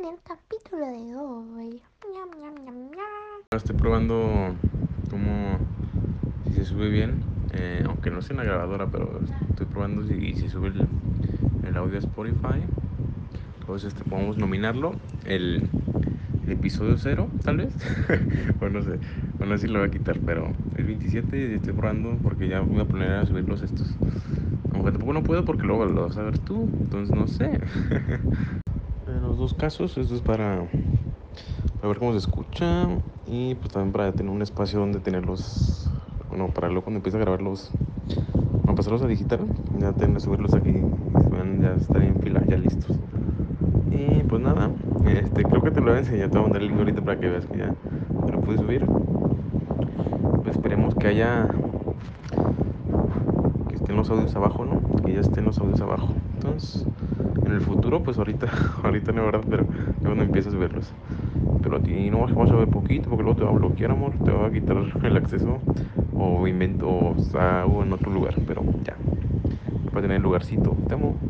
en el capítulo de hoy. Estoy probando cómo si se sube bien, eh, aunque no sea una grabadora, pero estoy probando si, si sube el, audio a Spotify. Entonces este, podemos nominarlo el, episodio 0, tal vez. o no sé, o no sé si lo voy a quitar, pero el 27 estoy probando porque ya voy a poner a subirlos estos. Aunque tampoco no puedo porque luego lo vas a ver tú, entonces no sé. casos, esto es para para ver cómo se escucha y pues también para tener un espacio donde tenerlos, bueno, para luego cuando empiece a grabarlos, para pasarlos a digital, ya tener subirlos aquí, ya están en fila, ya listos. Y pues nada, este, creo que te lo voy a enseñar, te voy a mandar el link ahorita para que veas que ya lo pude subir. Pues esperemos que haya, que estén los audios abajo, ¿no? Que ya estén los audios abajo. Entonces, en el futuro, pues ahorita, ahorita no, ¿verdad? Pero cuando empieces a verlos. Pero a ti no vas a ver poquito porque luego te va a bloquear, amor. Te va a quitar el acceso o invento o, sea, o en otro lugar. Pero ya, para tener el lugarcito. Te amo.